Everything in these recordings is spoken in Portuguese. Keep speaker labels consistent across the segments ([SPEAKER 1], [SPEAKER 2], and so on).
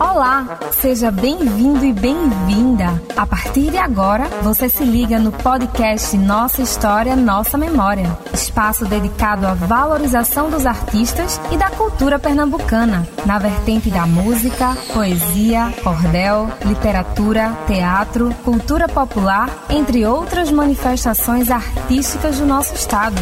[SPEAKER 1] Olá, seja bem-vindo e bem-vinda. A partir de agora, você se liga no podcast Nossa História, Nossa Memória, espaço dedicado à valorização dos artistas e da cultura pernambucana, na vertente da música, poesia, cordel, literatura, teatro, cultura popular, entre outras manifestações artísticas do nosso estado.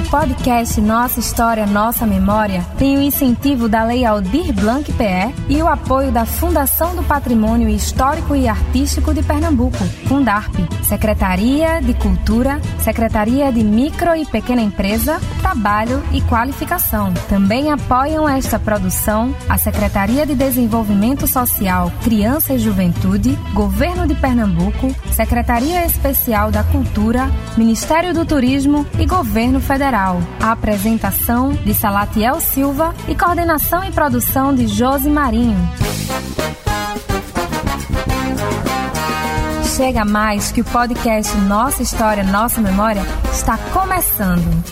[SPEAKER 1] O podcast Nossa História, Nossa Memória tem o incentivo da Lei Aldir Blanc PE e o apoio da Fundação do Patrimônio Histórico e Artístico de Pernambuco, Fundarp, Secretaria de Cultura, Secretaria de Micro e Pequena Empresa, Trabalho e Qualificação. Também apoiam esta produção a Secretaria de Desenvolvimento Social, Criança e Juventude, Governo de Pernambuco, Secretaria Especial da Cultura, Ministério do Turismo e Governo Federal. A apresentação de Salatiel Silva e coordenação e produção de Josi Marinho. Chega mais que o podcast Nossa História, Nossa Memória está começando.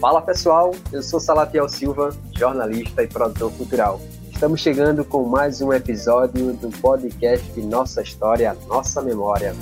[SPEAKER 2] Fala pessoal, eu sou Salatiel Silva, jornalista e produtor cultural. Estamos chegando com mais um episódio do podcast Nossa História, Nossa Memória.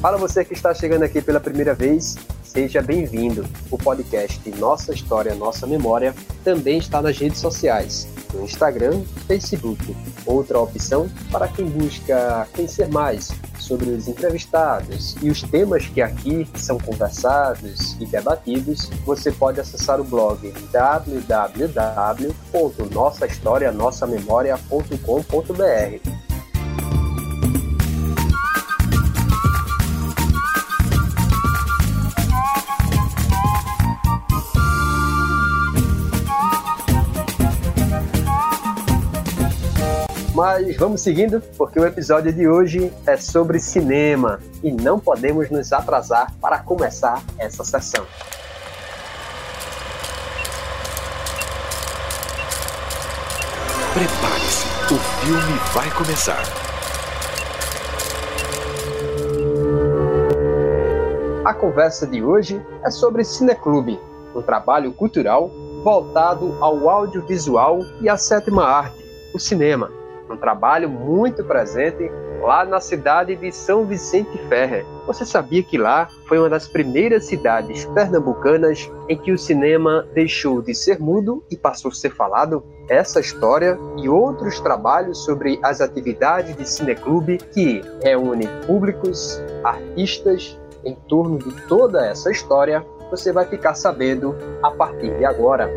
[SPEAKER 2] Para você que está chegando aqui pela primeira vez, seja bem-vindo. O podcast Nossa História, Nossa Memória também está nas redes sociais, no Instagram Facebook. Outra opção para quem busca conhecer mais sobre os entrevistados e os temas que aqui são conversados e debatidos, você pode acessar o blog www.nossahistorianossamemoria.com.br. Mas vamos seguindo, porque o episódio de hoje é sobre cinema e não podemos nos atrasar para começar essa sessão.
[SPEAKER 3] Prepare-se, o filme vai começar.
[SPEAKER 2] A conversa de hoje é sobre Cineclube, um trabalho cultural voltado ao audiovisual e à sétima arte, o cinema um trabalho muito presente lá na cidade de São Vicente Ferrer. Você sabia que lá foi uma das primeiras cidades pernambucanas em que o cinema deixou de ser mudo e passou a ser falado? Essa história e outros trabalhos sobre as atividades de cineclube que reúnem públicos, artistas em torno de toda essa história, você vai ficar sabendo a partir de agora.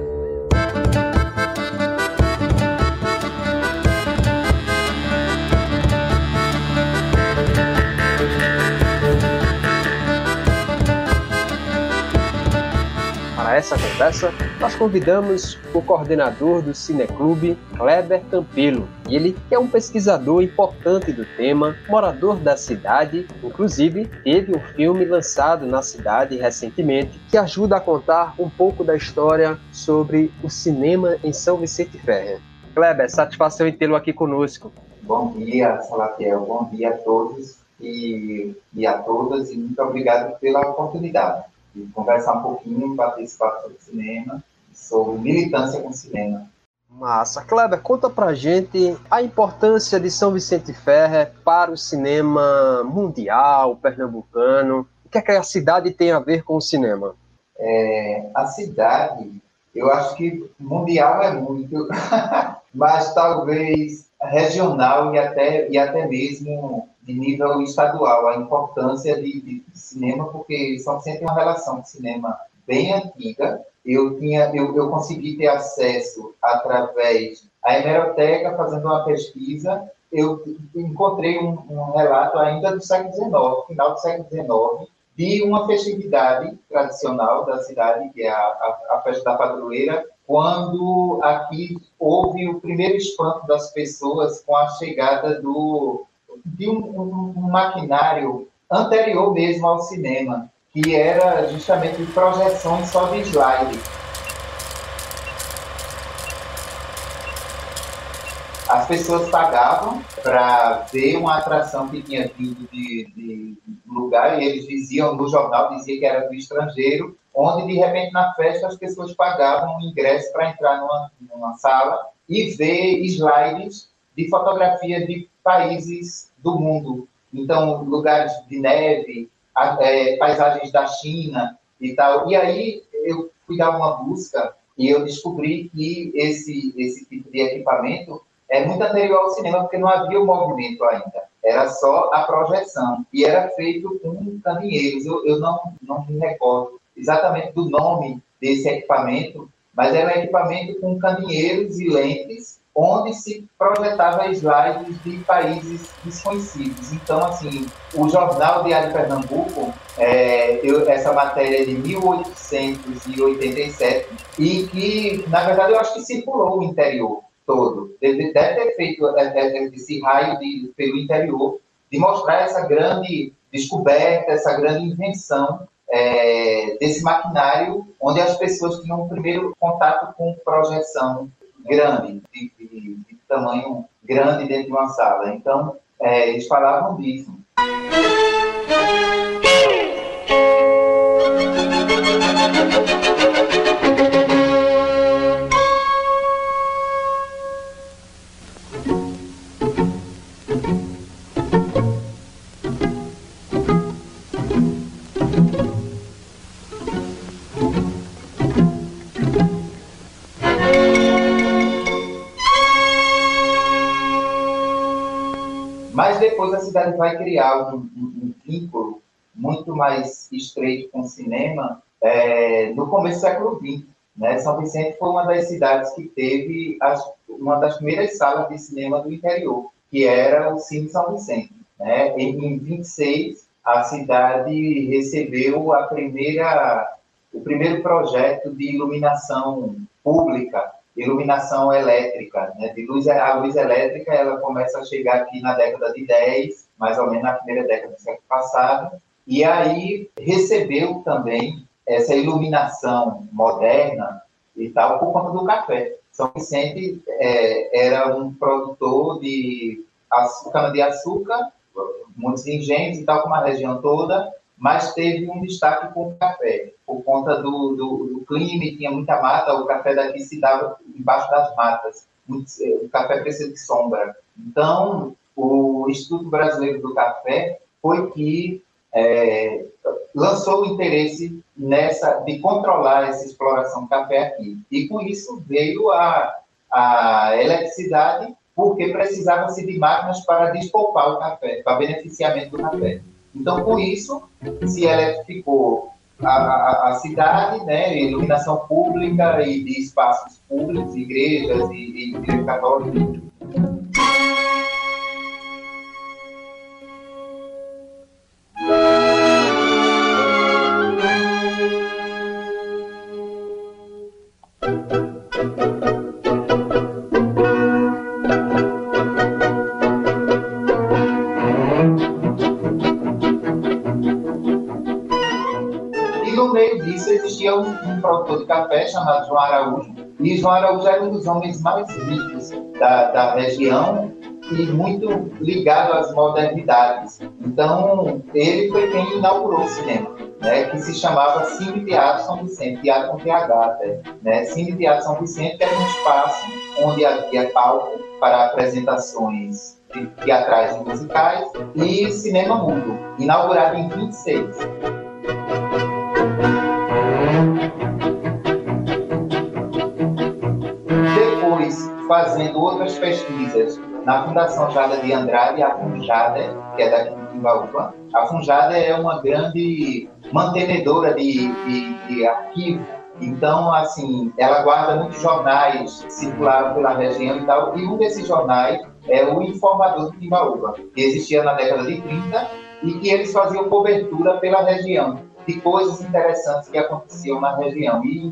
[SPEAKER 2] Essa conversa, nós convidamos o coordenador do Cineclube, Kleber Campelo. E ele é um pesquisador importante do tema, morador da cidade, inclusive teve um filme lançado na cidade recentemente que ajuda a contar um pouco da história sobre o cinema em São Vicente Ferrer. Kleber, satisfação em tê-lo aqui conosco.
[SPEAKER 4] Bom dia, Salatiel. Bom dia a todos e, e a todas e muito obrigado pela oportunidade e conversar um pouquinho, participar sobre cinema, sobre militância com cinema.
[SPEAKER 2] Massa. Kleber, conta pra gente a importância de São Vicente Ferrer para o cinema mundial, pernambucano. O que é que a cidade tem a ver com o cinema?
[SPEAKER 4] É, a cidade, eu acho que mundial é muito, mas talvez regional e até, e até mesmo de nível estadual, a importância de, de, de cinema, porque São tem uma relação com cinema bem antiga. Eu, tinha, eu, eu consegui ter acesso através da hemeroteca, fazendo uma pesquisa, eu encontrei um, um relato ainda do século XIX, final do século XIX, de uma festividade tradicional da cidade, que é a, a, a festa da padroeira, quando aqui houve o primeiro espanto das pessoas com a chegada do, de um, um, um maquinário anterior mesmo ao cinema, que era justamente projeções só de slide. as pessoas pagavam para ver uma atração que tinha vindo de, de, lugar e eles diziam, no jornal dizia que era do estrangeiro, onde de repente na festa as pessoas pagavam um ingresso para entrar numa, numa sala e ver slides de fotografia de países do mundo. Então, lugares de neve, é, paisagens da China e tal. E aí eu fui dar uma busca e eu descobri que esse, esse tipo de equipamento é muito anterior ao cinema, porque não havia o movimento ainda. Era só a projeção. E era feito com caminheiros. Eu, eu não, não me recordo exatamente do nome desse equipamento, mas era um equipamento com caminheiros e lentes, onde se projetava slides de países desconhecidos. Então, assim, o Jornal Diário de Pernambuco, é, eu, essa matéria de 1887, e que, na verdade, eu acho que circulou o interior todo. Deve, deve ter feito é, é, é, esse raio de, pelo interior, de mostrar essa grande descoberta, essa grande invenção é, desse maquinário, onde as pessoas tinham um primeiro contato com projeção grande, de, de, de tamanho grande dentro de uma sala. Então, é, eles falavam disso. Cidade vai criar um, um, vínculo muito mais estreito com o cinema é, no começo do século XX. Né? São Vicente foi uma das cidades que teve as, uma das primeiras salas de cinema do interior, que era o Cine São Vicente. Né? Em, em 26, a cidade recebeu a primeira, o primeiro projeto de iluminação pública iluminação elétrica, né? De luz, a luz elétrica ela começa a chegar aqui na década de 10, mais ou menos na primeira década do século passado, e aí recebeu também essa iluminação moderna e tal por conta do café. São Vicente é, era um produtor de cana-de-açúcar, muitos engenhos e tal, como a região toda, mas teve um destaque com o café, por conta do, do, do clima, tinha muita mata, o café daqui se dava embaixo das matas, o café precisa de sombra. Então, o Instituto Brasileiro do Café foi que é, lançou o interesse nessa de controlar essa exploração do café aqui. E com isso veio a, a eletricidade, porque precisava-se de máquinas para despolpar o café, para beneficiamento do café. Então, com isso, se eletrificou a, a, a, cidade, né, iluminação pública e de espaços públicos, igrejas e, e igreja católica. produtor de café chamado João Araújo. E João Araújo era um dos homens mais ricos da, da região e muito ligado às modernidades. Então, ele foi quem inaugurou o cinema, né, que se chamava Cine Teatro São Vicente, teatro com TH até. Né? Cine Teatro São Vicente era um espaço onde havia palco para apresentações teatrais e musicais e cinema mudo, inaugurado em 26. Fazendo outras pesquisas na Fundação Jada de Andrade, a Funjada, que é daqui de Timbaúba. A Funjada é uma grande mantenedora de, de, de arquivo então, assim, ela guarda muitos jornais circularam pela região e tal, e um desses jornais é o Informador de Timbaúba, que existia na década de 30 e que eles faziam cobertura pela região de coisas interessantes que aconteciam na região. E em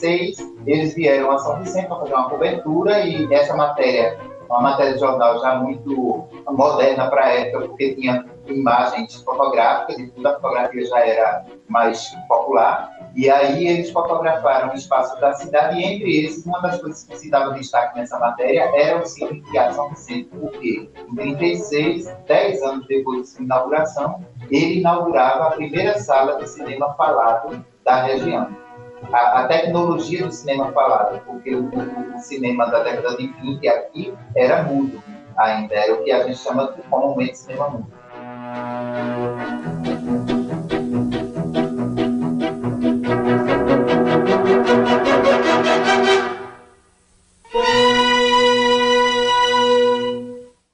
[SPEAKER 4] 36 eles vieram a São Vicente para fazer uma cobertura e essa matéria, uma matéria de jornal já muito moderna para a época, porque tinha imagens fotográficas e toda a fotografia já era mais popular. E aí eles fotografaram o espaço da cidade, e entre eles, uma das coisas que se dava destaque nessa matéria era o Cine Teatro São Vicente, porque em 36, 10 anos depois de sua inauguração, ele inaugurava a primeira sala de cinema falado da região. A, a tecnologia do cinema falado, porque o, o, cinema da década de 20 aqui era mudo ainda, era o que a gente chama de comumente cinema mudo.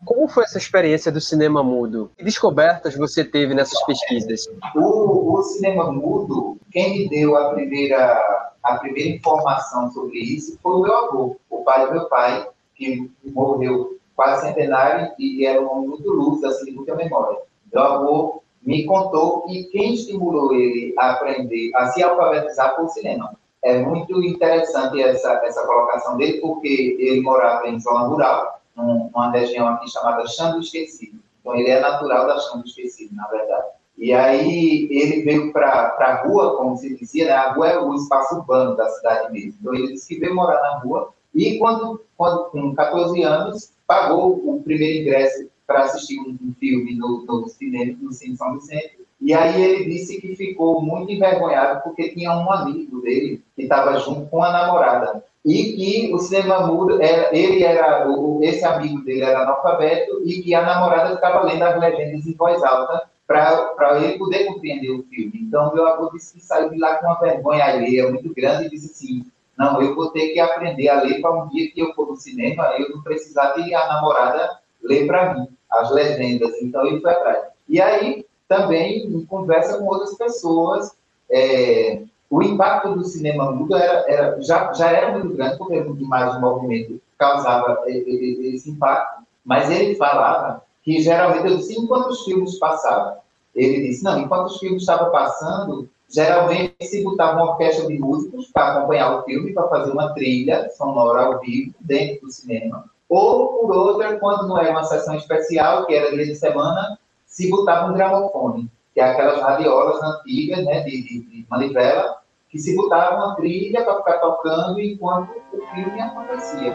[SPEAKER 2] Como foi essa experiência do cinema mudo? Que descobertas você teve nessas pesquisas?
[SPEAKER 4] O, o cinema mudo, quem me deu a primeira, a primeira informação sobre isso foi o meu avô, o pai do meu pai, que morreu quase centenário e era um homem muito lúcido, assim, de muita memória. Meu avô me contou que quem estimulou ele a aprender, a se alfabetizar foi o cinema. É muito interessante essa, essa colocação dele, porque ele morava em zona rural, numa região aqui chamada Chão do Esquecido. Então, ele é natural da Chão do Esquecido, na verdade. E aí, ele veio para a rua, como se dizia, né? a rua é o espaço urbano da cidade mesmo. Então, ele disse que veio morar na rua e, quando, quando com 14 anos, pagou o primeiro ingresso para assistir um, um, filme no, no cinema, no Cine São Vicente. E aí ele disse que ficou muito envergonhado porque tinha um amigo dele que estava junto com a namorada e que o cinema mudo, era, ele era, esse amigo dele era analfabeto e que a namorada ficava lendo as legendas em voz alta para ele poder compreender o filme. Então, meu avô disse que saiu de lá com uma vergonha alheia muito grande e disse assim, não, eu vou ter que aprender a ler para um dia que eu for no cinema, eu não precisar de a namorada ler para mim as legendas. Então, ele foi atrás. E aí, também, em conversa com outras pessoas, é, o impacto do cinema mudo era, era, já, já era muito grande, porque a imagem de movimento causava esse impacto, mas ele falava que geralmente, eu disse, enquanto os filmes passavam, ele disse, não, enquanto os filmes estavam passando, geralmente se botava uma orquestra de músicos para acompanhar o filme, para fazer uma trilha sonora ao vivo dentro do cinema, ou por outra, quando não era uma sessão especial, que era dia de semana, se botava um gramofone, que é aquelas radiolas antigas, né, de, de, de manivela, que se botava uma trilha para ficar tocando enquanto o filme acontecia.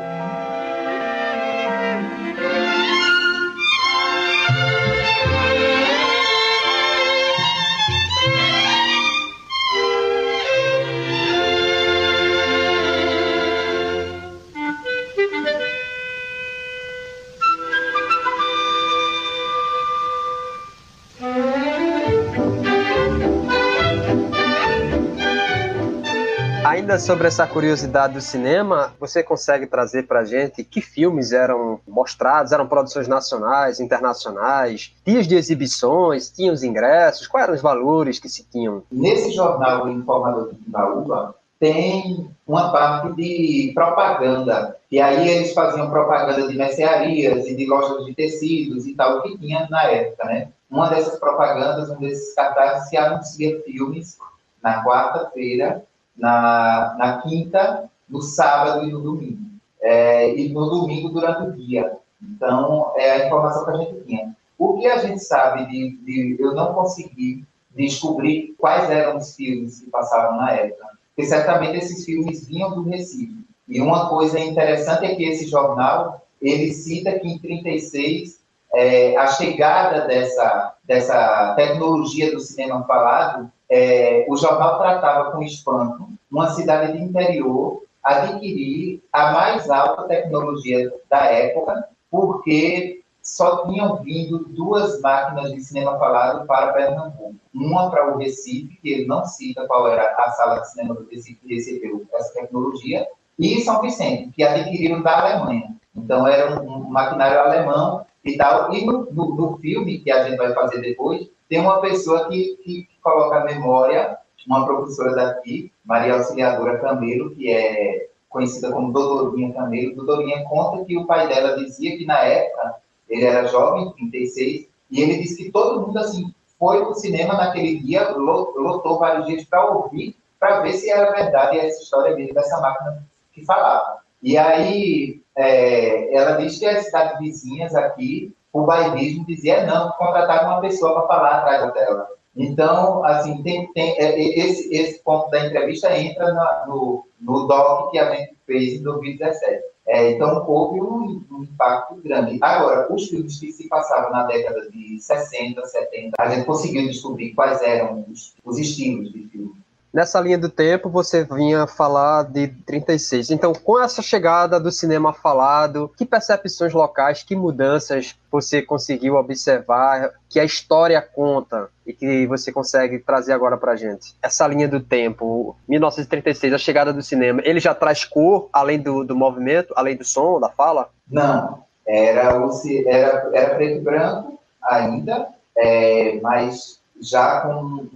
[SPEAKER 2] Ainda sobre essa curiosidade do cinema, você consegue trazer para gente que filmes eram mostrados? Eram produções nacionais, internacionais? Dias de exibições? Tinham os ingressos? Quais eram os valores que se tinham?
[SPEAKER 4] Nesse jornal Informador de Timbaúba, tem uma parte de propaganda. E aí eles faziam propaganda de mercearias e de lojas de tecidos e tal, que tinha na época, né? Uma dessas propagandas, um desses cartazes, se anuncia filmes na quarta-feira na, na quinta, no sábado e no domingo. É, e no domingo durante o dia. Então, é a informação que a gente tinha. O que a gente sabe de, de eu não consegui descobrir quais eram os filmes que passavam na época, porque certamente esses filmes vinham do Recife. E uma coisa interessante é que esse jornal, ele cita que em 36, é, a chegada dessa, dessa tecnologia do cinema falado é, o jornal tratava com espanto uma cidade de interior adquirir a mais alta tecnologia da época, porque só tinham vindo duas máquinas de cinema falado para Pernambuco. Uma para o Recife, que ele não cita qual era a sala de cinema do Recife que recebeu essa tecnologia, e São Vicente, que adquiriram da Alemanha. Então, era um, um maquinário alemão e tal. E no, no, no, filme, que a gente vai fazer depois, tem uma pessoa que, que coloca a memória, uma professora daqui, Maria Auxiliadora Camelo, que é conhecida como Doutorinha Camelo. Doutorinha conta que o pai dela dizia que na época, ele era jovem, 36, e ele disse que todo mundo assim foi para o cinema naquele dia, lotou vários dias para ouvir, para ver se era verdade essa história dele, dessa máquina que falava. E aí, é, ela diz que as cidades vizinhas aqui, o bairrismo dizia não, contratar uma pessoa para falar atrás dela. Então, assim, tem, tem, é, esse, esse ponto da entrevista entra na, no, no doc que a gente fez em 2017. É, então, houve um, um, impacto grande. Agora, os filmes que se passavam na década de 60, 70, a gente conseguiu descobrir quais eram os, os estilos de filme.
[SPEAKER 2] Nessa linha do tempo, você vinha falar de 36. Então, com essa chegada do cinema falado, que percepções locais, que mudanças você conseguiu observar, que a história conta e que você consegue trazer agora pra gente? Essa linha do tempo, 1936, a chegada do cinema, ele já traz cor, além do, do movimento, além do som, da fala?
[SPEAKER 4] Não, era, o, era, era preto e branco ainda, é, mas já com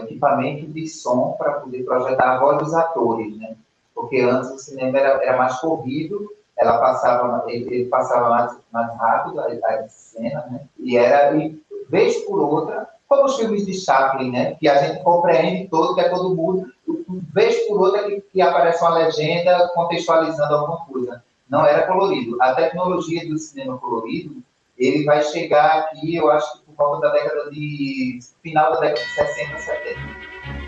[SPEAKER 4] equipamento de som para poder projetar a voz dos atores, né? Porque antes o cinema era, era mais corrido, ela passava, ele, ele passava mais, mais rápido a, a cena, né? E era, e, vez por outra, como os filmes de Chaplin, né? Que a gente compreende todo, que é todo mundo, vez por outra que, que aparece uma legenda contextualizando alguma coisa. Não era colorido. A tecnologia do cinema colorido, ele vai chegar aqui, eu acho que volta da década de. final da década de 60, 70.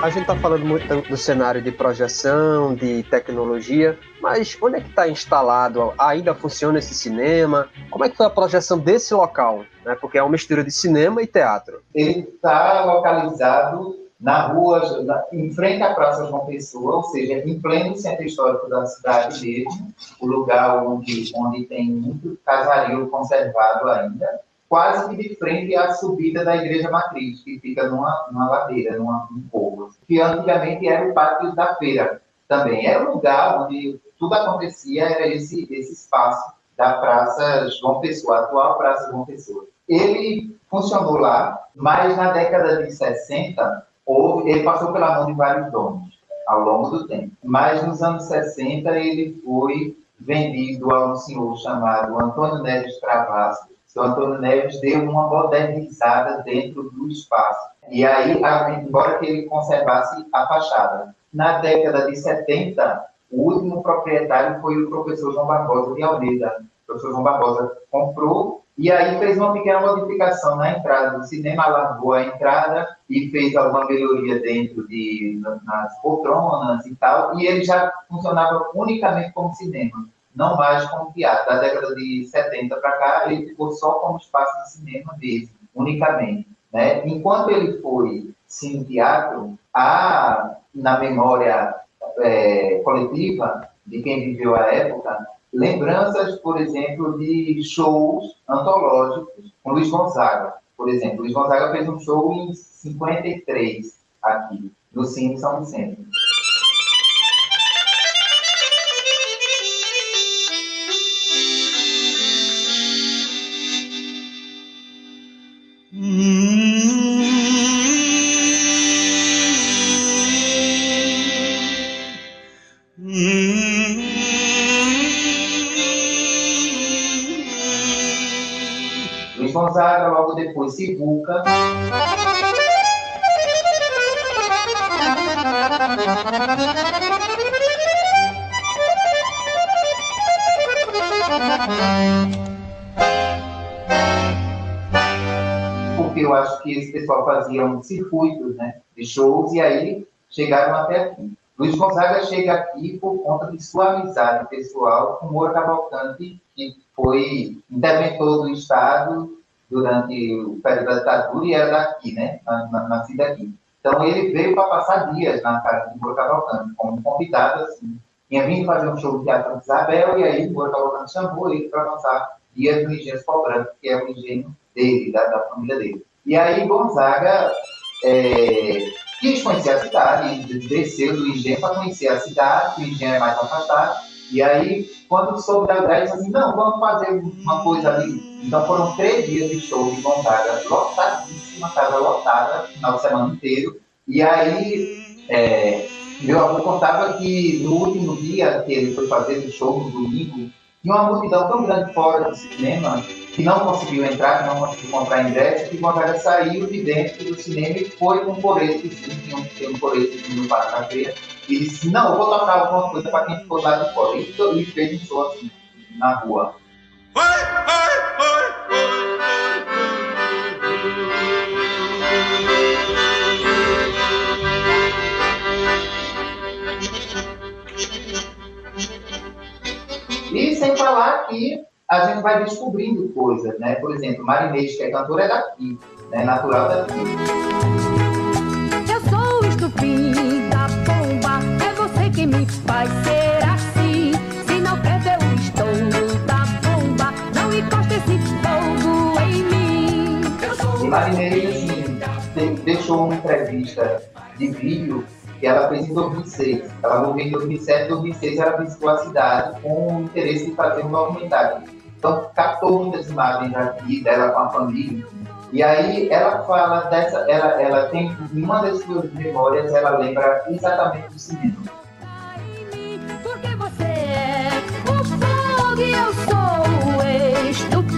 [SPEAKER 2] A gente está falando muito do cenário de projeção, de tecnologia, mas onde é que está instalado? Ainda funciona esse cinema? Como é que foi a projeção desse local? Né? Porque é uma mistura de cinema e teatro.
[SPEAKER 4] Ele está localizado na rua, na, em frente à Praça João Pessoa, ou seja, em pleno centro histórico da cidade mesmo, o lugar onde, onde tem muito casario conservado ainda quase que de frente à subida da Igreja Matriz, que fica numa, numa ladeira, numa, num povo, que antigamente era o pátio da feira também. Era o lugar onde tudo acontecia, era esse, esse espaço da Praça João Pessoa, atual Praça João Pessoa. Ele funcionou lá, mas na década de 60, houve, ele passou pela mão de vários donos ao longo do tempo. Mas nos anos 60 ele foi vendido a um senhor chamado Antônio Neves Travassos, o Antônio Neves deu uma modernizada dentro do espaço. E aí, embora que ele conservasse a fachada. Na década de 70, o último proprietário foi o professor João Barbosa de Almeida. O professor João Barbosa comprou e aí fez uma pequena modificação na entrada do cinema, alargou a entrada e fez alguma melhoria dentro de nas poltronas e tal, e ele já funcionava unicamente como cinema não mais teatro. Da década de 70 para cá, ele ficou só como espaço de cinema mesmo, unicamente. Né? Enquanto ele foi cine teatro, há na memória é, coletiva de quem viveu a época lembranças, por exemplo, de shows antológicos com Luiz Gonzaga. Por exemplo, Luiz Gonzaga fez um show em 53 aqui, no Cine São Vicente. Luiz Gonzaga, logo depois Sivuca. Porque eu acho que esse pessoal fazia um circuito né, de shows e aí chegaram até aqui. Luiz Gonzaga chega aqui por conta de sua amizade pessoal com Moura Cavalcante, que foi interventor do Estado durante o período da ditadura e era daqui, né? Nascido aqui. Então ele veio para passar dias na casa de Moura Cavalcante, como convidado, assim. Tinha vindo fazer um show de teatro de Isabel e aí Moura Cavalcante chamou ele para passar dias no Engenho Branco, que é o engenho dele, da, da família dele. E aí Gonzaga é, quis conhecer a cidade, desceu do engenho para conhecer a cidade, o engenho é mais afastado, e aí, quando soube da ideia, disse assim, não, vamos fazer uma coisa ali. Então foram três dias de show de Gonzaga, lotadíssima, casa lotada, final de semana inteiro, e aí é, meu avô contava que no último dia que ele foi fazer o show, no domingo, tinha uma multidão tão grande fora do cinema que não conseguiu entrar, que não conseguiu comprar ingresso, que vontade saiu de dentro do cinema e foi com um corete, tinha um, tinha um corete no Parque da Feira, e disse, não, eu vou tocar alguma coisa para quem ficou lá de fora. E, e fez um show assim, na rua. E sem falar que a gente vai descobrindo coisas, né? Por exemplo, Marinês, que é cantora, é daqui, né? Natural daqui.
[SPEAKER 5] Eu sou estupida, bomba, é você que me faz ser assim. Se não quer ver o estouro da bomba, não encosta esse fogo em mim.
[SPEAKER 4] E Marinês, assim, deixou uma entrevista de vídeo que ela fez em 2006. Ela morreu em 2007, 2006 ela visitou a cidade com o interesse de fazer um documentário. Então, captou muitas imagens aqui dela com a família. E aí ela fala dessa, ela, ela tem, em uma das suas memórias, ela lembra exatamente do cinema.
[SPEAKER 5] Porque você é o fogo e eu sou o estupim.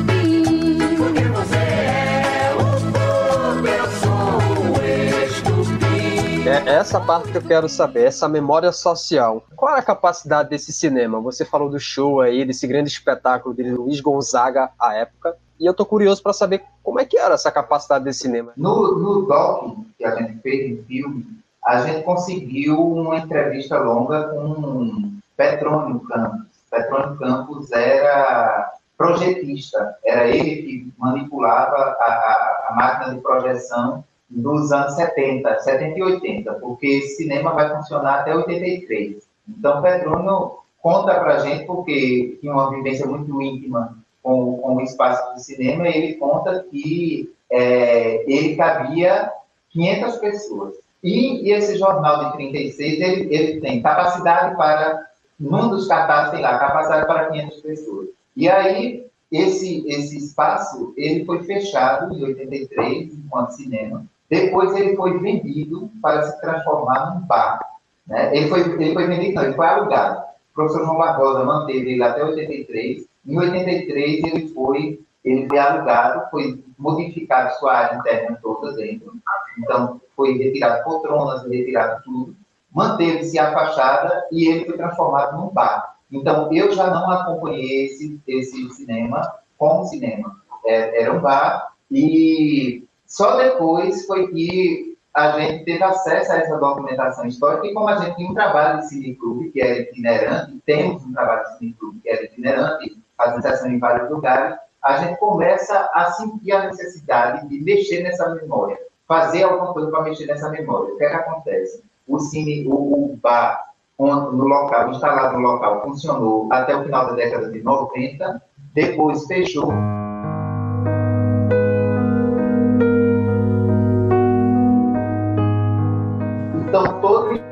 [SPEAKER 2] Essa parte que eu quero saber, essa memória social. Qual é a capacidade desse cinema? Você falou do show aí, desse grande espetáculo de Luiz Gonzaga à época. E eu tô curioso para saber como é que era essa capacidade desse cinema.
[SPEAKER 4] No, no doc que a gente fez em filme, a gente conseguiu uma entrevista longa com Petrônio Campos. Petrônio Campos era projetista, era ele que manipulava a, a, a máquina de projeção dos anos 70, 70 e 80, porque esse cinema vai funcionar até 83. Então, Petrônio conta para a gente, porque tinha uma vivência muito íntima com, com o espaço do cinema, e ele conta que é, ele cabia 500 pessoas. E, e, esse jornal de 36, ele, ele tem capacidade para, num dos cartazes tem lá, capacidade para 500 pessoas. E aí, esse, esse espaço, ele foi fechado em 83, enquanto cinema. Depois ele foi vendido para se transformar num bar. Né? Ele, foi, ele foi vendido, não, ele foi alugado. O professor João Barbosa manteve ele até 83. Em 83 ele foi, ele foi alugado, foi modificado sua área interna toda dentro. Então foi retirado poltronas, retirado tudo. Manteve-se a fachada e ele foi transformado num bar. Então eu já não acompanhei esse, esse cinema como cinema. É, era um bar e só depois foi que a gente teve acesso a essa documentação histórica e como a gente tinha um trabalho de cineclube que era itinerante, temos um trabalho de cineclube que era itinerante, fazendo sessão em vários lugares, a gente começa a sentir a necessidade de mexer nessa memória, fazer alguma coisa para mexer nessa memória. O que é que acontece? O cine, o, o bar no local, instalado no local, funcionou até o final da década de 90, depois fechou.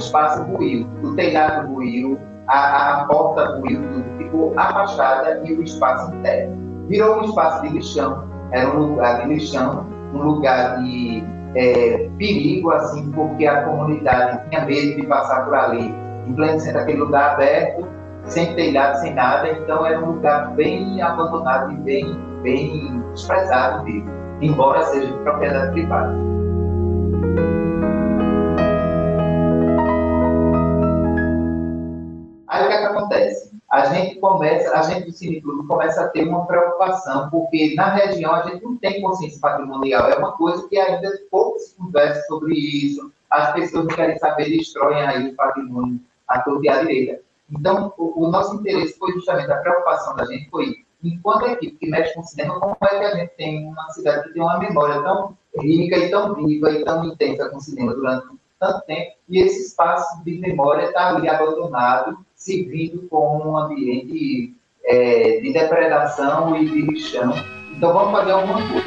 [SPEAKER 4] Espaço ruiu, o telhado ruiu, a, a porta ruiu, tudo ficou a fachada e o espaço interno. Virou um espaço de lixão, era um lugar de lixão, um lugar de é, perigo, assim, porque a comunidade tinha medo de passar por ali, em pleno centro, aquele lugar aberto, sem telhado, sem nada, então era um lugar bem abandonado e bem, bem desprezado mesmo, embora seja de propriedade privada. Gente começa, a gente do Cineclube começa a ter uma preocupação, porque na região a gente não tem consciência patrimonial, é uma coisa que ainda pouco se conversa sobre isso, as pessoas não querem saber, destroem aí o patrimônio à toda e direita. Então, o, o, nosso interesse foi justamente, a preocupação da gente foi, enquanto equipe que mexe com cinema, como é que a gente tem uma cidade que tem uma memória tão rica e tão viva e tão intensa com o cinema durante tanto tempo, e esse espaço de memória está ali abandonado, servindo como um ambiente é, de depredação e de lixão. Então vamos fazer alguma coisa.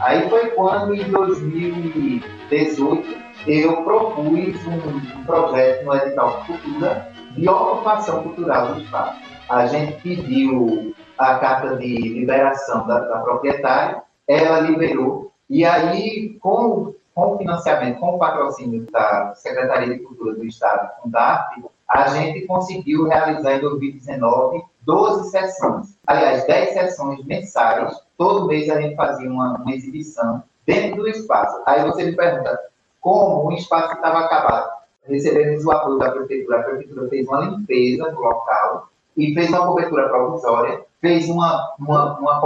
[SPEAKER 4] Aí foi quando, em 2018, eu propus um, um projeto no Edital Cultura de ocupação cultural do espaço a gente pediu a carta de liberação da, da proprietária, ela liberou, e aí, com, com o financiamento, com o patrocínio da Secretaria de Cultura do Estado, com a gente conseguiu realizar em 2019 12 sessões. Aliás, 10 sessões mensais. Todo mês a gente fazia uma, uma exibição dentro do espaço. Aí você me pergunta, como o espaço estava acabado? Recebemos o apoio da prefeitura. A prefeitura fez uma limpeza no local e fez uma cobertura provisória, fez uma, uma, uma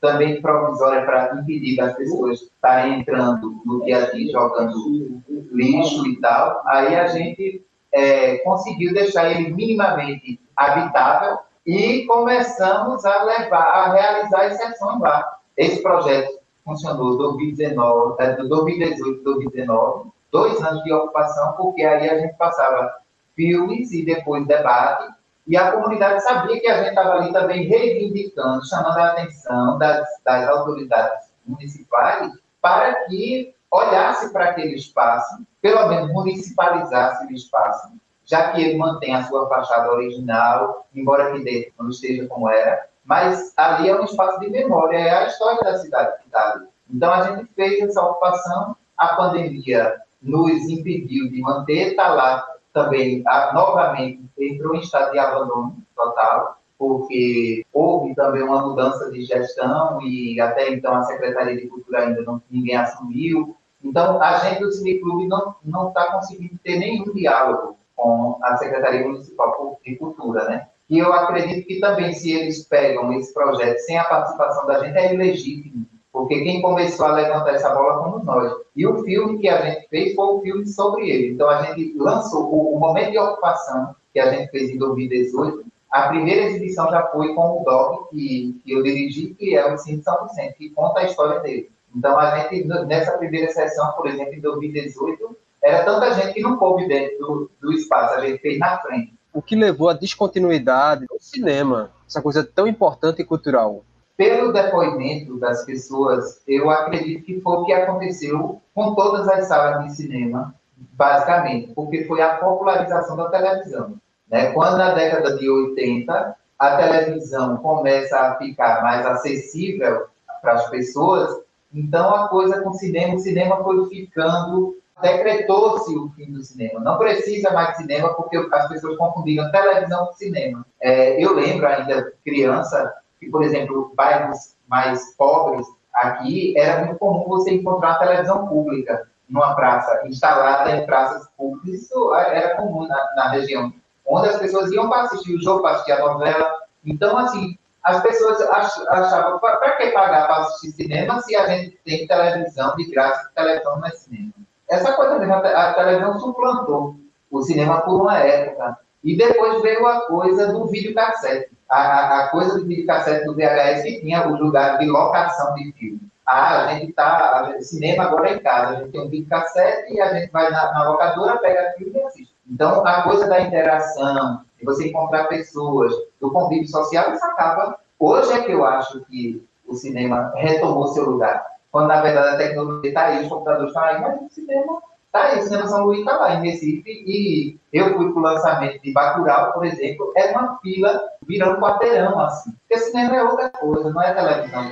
[SPEAKER 4] também provisória para impedir as pessoas estarem entrando no dia a dia, jogando lixo e tal. Aí a gente é, conseguiu deixar ele minimamente habitável e começamos a levar, a realizar exceções lá. Esse projeto funcionou 2019, é, 2018 2019, dois anos de ocupação, porque aí a gente passava filmes e depois debate, e a comunidade sabia que a gente estava ali também reivindicando, chamando a atenção das, das autoridades municipais para que olhasse para aquele espaço, pelo menos municipalizasse o espaço, já que ele mantém a sua fachada original, embora que dentro não esteja como era, mas ali é um espaço de memória, é a história da cidade que está ali. Então a gente fez essa ocupação, a pandemia nos impediu de manter, está lá também, a, novamente, entrou em estado de abandono total, porque houve também uma mudança de gestão e até então a Secretaria de Cultura ainda não ninguém assumiu. Então, a gente do Cineclube não está conseguindo ter nenhum diálogo com a Secretaria Municipal de Cultura, né? E eu acredito que também, se eles pegam esse projeto sem a participação da gente, é ilegítimo, porque quem começou a levantar essa bola fomos nós. E o filme que a gente fez foi um filme sobre ele. Então, a gente lançou o, o momento de ocupação que a gente fez em 2018. A primeira exibição já foi com o Dog, que, que eu dirigi, que é o Cine São Vicente, que conta a história dele. Então, a gente, nessa primeira sessão, por exemplo, em 2018, era tanta gente que não coube dentro do, do espaço, a gente fez na frente.
[SPEAKER 2] O que levou à descontinuidade do cinema, essa coisa tão importante e cultural?
[SPEAKER 4] Pelo depoimento das pessoas, eu acredito que foi o que aconteceu com todas as salas de cinema, basicamente, porque foi a popularização da televisão. Né? Quando na década de 80 a televisão começa a ficar mais acessível para as pessoas, então a coisa com o cinema, o cinema foi ficando decretou-se o fim do cinema. Não precisa mais de cinema porque as pessoas confundiram televisão com cinema. É, eu lembro ainda, criança, que, por exemplo, bairros mais pobres aqui, era muito comum você encontrar uma televisão pública numa praça, instalada em praças públicas. Isso era comum na, na região, onde as pessoas iam para assistir o jogo, para assistir a novela. Então, assim, as pessoas achavam, para que pagar para assistir cinema se a gente tem televisão de graça, televisão não é cinema? essa coisa mesmo, a televisão suplantou o cinema por uma época. E depois veio a coisa do videocassete. A, a coisa do videocassete do VHS que tinha o lugar de locação de filme. Ah, a gente tá. cinema agora é em casa. A gente tem um videocassete e a gente vai na, na locadora, pega filme e assiste. Então, a coisa da interação, de você encontrar pessoas, do convívio social, isso acaba. Hoje é que eu acho que o cinema retomou seu lugar quando na verdade a tecnologia está aí, os computadores estão aí, mas o cinema está aí, o cinema São Luís está lá em Recife, e eu fui para o lançamento de Bacurau, por exemplo, é uma fila virando quarteirão, assim, porque cinema é outra coisa, não é televisão.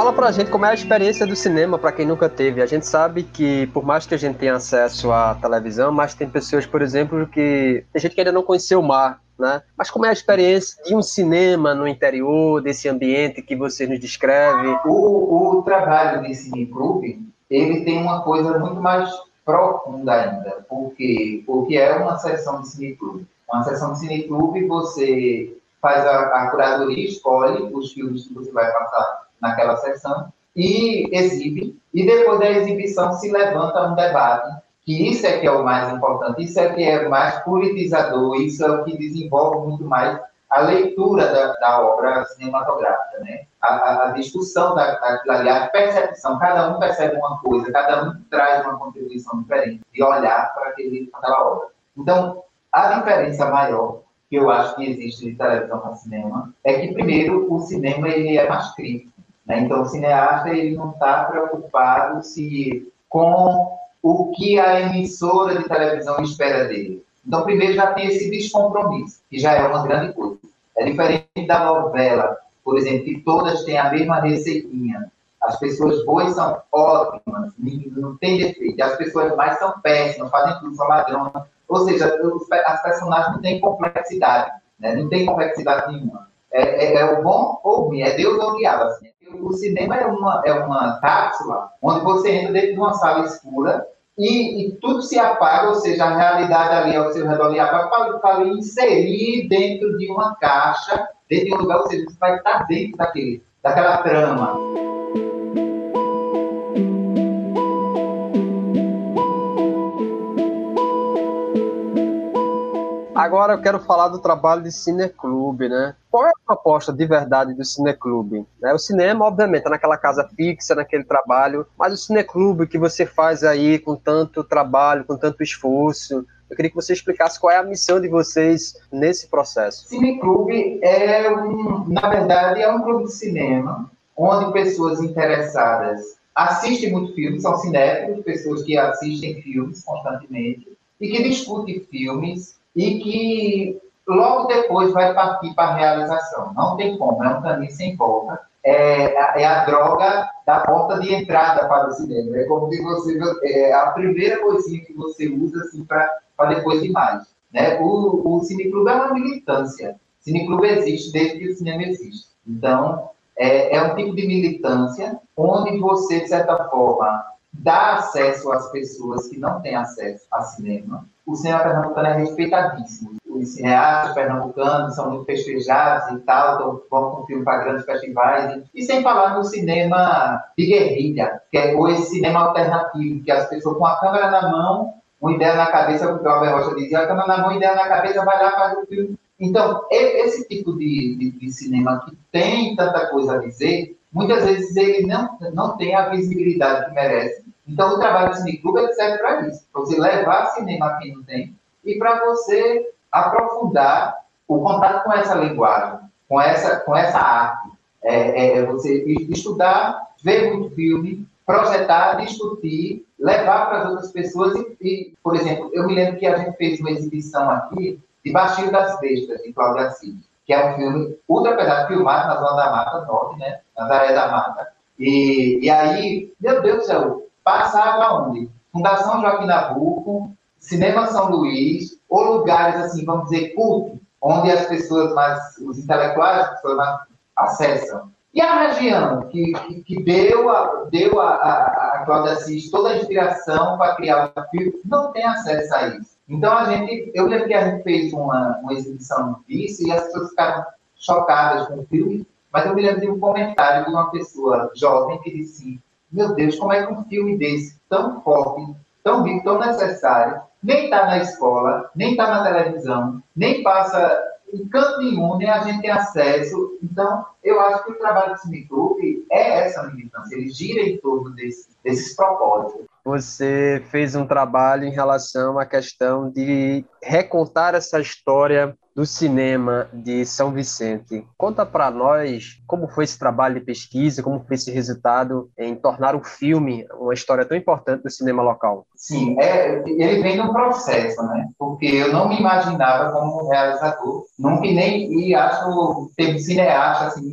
[SPEAKER 2] Fala pra gente como é a experiência do cinema para quem nunca teve. A gente sabe que, por mais que a gente tenha acesso à televisão, mas tem pessoas, por exemplo, que. Tem gente que ainda não conheceu o mar, né? Mas como é a experiência de um cinema no interior, desse ambiente que você nos descreve?
[SPEAKER 4] O, o trabalho de cineclube, ele tem uma coisa muito mais profunda ainda. Por quê? Porque é uma sessão de cineclube. Uma sessão de cineclube, você faz a, a curadoria, escolhe os filmes que você vai passar naquela sessão e exibe, e depois da exibição se levanta um debate, que isso é que é o mais importante, isso é que é mais politizador, isso é o que desenvolve muito mais a leitura da, da obra cinematográfica, né? A, a, a discussão da, ali, a percepção, cada um percebe uma coisa, cada um traz uma contribuição diferente de olhar para aquele, aquela obra. Então, a diferença maior que eu acho que existe de televisão para cinema é que, primeiro, o cinema ele é mais crítico. Né? Então, o cineasta ele não está preocupado se com o que a emissora de televisão espera dele. Então, primeiro, já tem esse descompromisso, que já é uma grande coisa. É diferente da novela, por exemplo, que todas têm a mesma receitinha. As pessoas boas são ótimas, não tem defeito. As pessoas mais são péssimas, fazem tudo, são ladrões. Ou seja, as personagens não têm complexidade, né? não tem complexidade nenhuma. É, é, é, o bom ou o ruim, é Deus ou o diabo. Assim. O cinema é uma, é uma cápsula onde você entra dentro de uma sala escura e, e, tudo se apaga, ou seja, a realidade ali ao seu redor se apaga para inserir dentro de uma caixa, dentro de um lugar, ou seja, você vai estar dentro daquele, daquela trama.
[SPEAKER 2] Agora eu quero falar do trabalho de cineclube, né? Qual é a proposta de verdade do cineclube? Né? O cinema, obviamente, é naquela casa fixa, naquele trabalho, mas o cineclube que você faz aí com tanto trabalho, com tanto esforço, eu queria que você explicasse qual é a missão de vocês nesse processo.
[SPEAKER 4] Cineclube é um, na verdade, é um clube de cinema onde pessoas interessadas assistem muito filmes, são cinéfilos, pessoas que assistem filmes constantemente e que discutem filmes e que logo depois vai partir para a realização. Não tem como, é um caminho sem volta. É, é a droga da porta de entrada para o cinema. É como se você é a primeira coisinha que você usa assim, para depois de mais. Né? O, o Cineclube é uma militância. Cineclube existe desde que o cinema existe. Então, é, é um tipo de militância onde você, de certa forma, dá acesso às pessoas que não têm acesso a cinema, o cinema pernambucano é respeitadíssimo. Os cineastas pernambucanos são muito festejados e tal, então vão com filme para grandes festivais. E, sem falar no cinema de guerrilha, que é ou esse cinema alternativo, que as pessoas com a câmera na mão, uma ideia na cabeça, como o Albert Rocha dizia, a câmera na mão, ideia na cabeça, vai lá faz o filme. Então, esse tipo de, de, de cinema que tem tanta coisa a dizer, muitas vezes ele não, não tem a visibilidade que merece então, o trabalho do cineclube serve para isso, para você levar cinema a quem não tem e para você aprofundar o contato com essa linguagem, com essa, com essa arte. É, é, é você estudar, ver muito filme, projetar, discutir, levar para as outras pessoas. E, e, por exemplo, eu me lembro que a gente fez uma exibição aqui de Baixio das Bestas, de Cláudia Assis, que é um filme ultra pesado, filmado na Zona da Mata Norte, né? na área da Mata. E, e aí, meu Deus do céu, passava onde? Fundação Joaquim Nabuco, Cinema São Luís, ou lugares, assim, vamos dizer, culto, onde as pessoas mais, os intelectuais, as pessoas mais acessam. E a região que, que, que deu, a, deu a, a, a Cláudia Assis toda a inspiração para criar o filme, não tem acesso a isso. Então, a gente, eu lembro que a gente fez uma, uma exibição disso e as pessoas ficaram chocadas com o filme, mas eu me lembro de um comentário de uma pessoa jovem que disse meu Deus, como é que um filme desse, tão forte, tão rico, tão necessário, nem está na escola, nem está na televisão, nem passa em canto nenhum, nem a gente tem acesso. Então, eu acho que o trabalho do Cineclube é essa militância, ele gira em torno desse, desses propósitos.
[SPEAKER 2] Você fez um trabalho em relação à questão de recontar essa história do cinema de São Vicente. Conta para nós como foi esse trabalho de pesquisa, como foi esse resultado em tornar o filme uma história tão importante do cinema local.
[SPEAKER 4] Sim, é, ele vem no processo, né? Porque eu não me imaginava como realizador, nunca nem e acho ter cineasta assim,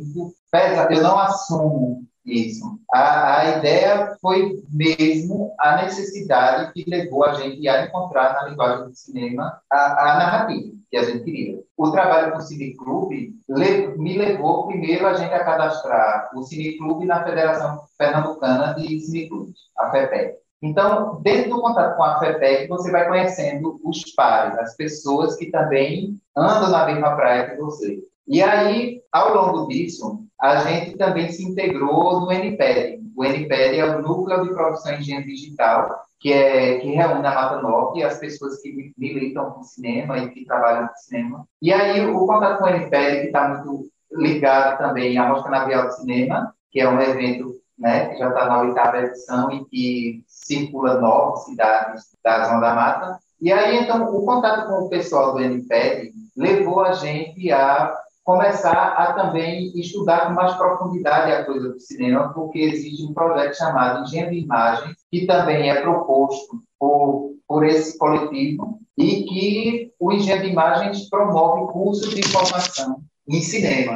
[SPEAKER 4] pesado. Eu não assumo isso. A, a ideia foi mesmo a necessidade que levou a gente a encontrar na linguagem do cinema a, a narrativa que a gente queria. O trabalho com o Cineclube le, me levou primeiro a gente a cadastrar o Cineclube na Federação Pernambucana de Cineclubes, a FEPEC. Então, dentro do contato com a FEPEC, você vai conhecendo os pares, as pessoas que também andam na mesma praia que você. E aí, ao longo disso, a gente também se integrou no NPED.
[SPEAKER 6] o NPED é o Núcleo de Produção em Engenharia Digital, que, é, que reúne a Mata Norte as pessoas que militam com cinema e que trabalham com cinema. E aí, o contato com o NPED, que está muito ligado também à Mostra Navial de Cinema, que é um evento né, que já está na oitava edição e que circula nove cidades da Zona da Mata. E aí, então, o contato com o pessoal do NPED levou a gente a começar a também estudar com mais profundidade a coisa do cinema, porque existe um projeto chamado Engenho de Imagens, que também é proposto por, por esse coletivo e que o Engenho de Imagens promove cursos de formação em cinema.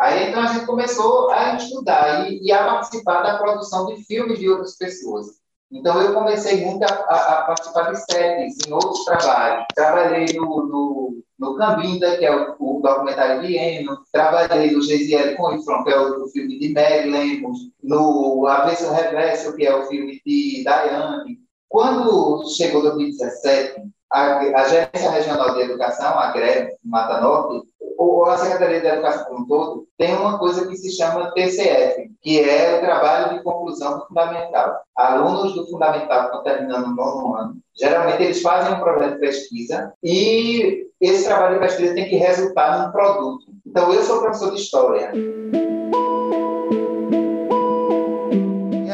[SPEAKER 6] Aí então a gente começou a estudar e, e a participar da produção de filmes de outras pessoas. Então, eu comecei muito a, a, a, participar de séries, em outros trabalhos. Trabalhei no, no, no Cambinda, que é o, o documentário de Eno. Trabalhei no Geisiel com que é o, o, filme de Mary Lemos. No Avesso Reverso, que é o filme de Daiane. Quando chegou 2017, a, a Gerência Regional de Educação, a GREV, Mata Norte, ou a Secretaria de Educação como um todo, tem uma coisa que se chama TCF, que é o trabalho de conclusão do fundamental. Alunos do fundamental estão terminando o nono ano, geralmente eles fazem um projeto de pesquisa e esse trabalho de pesquisa tem que resultar num produto. Então, eu sou professor de História.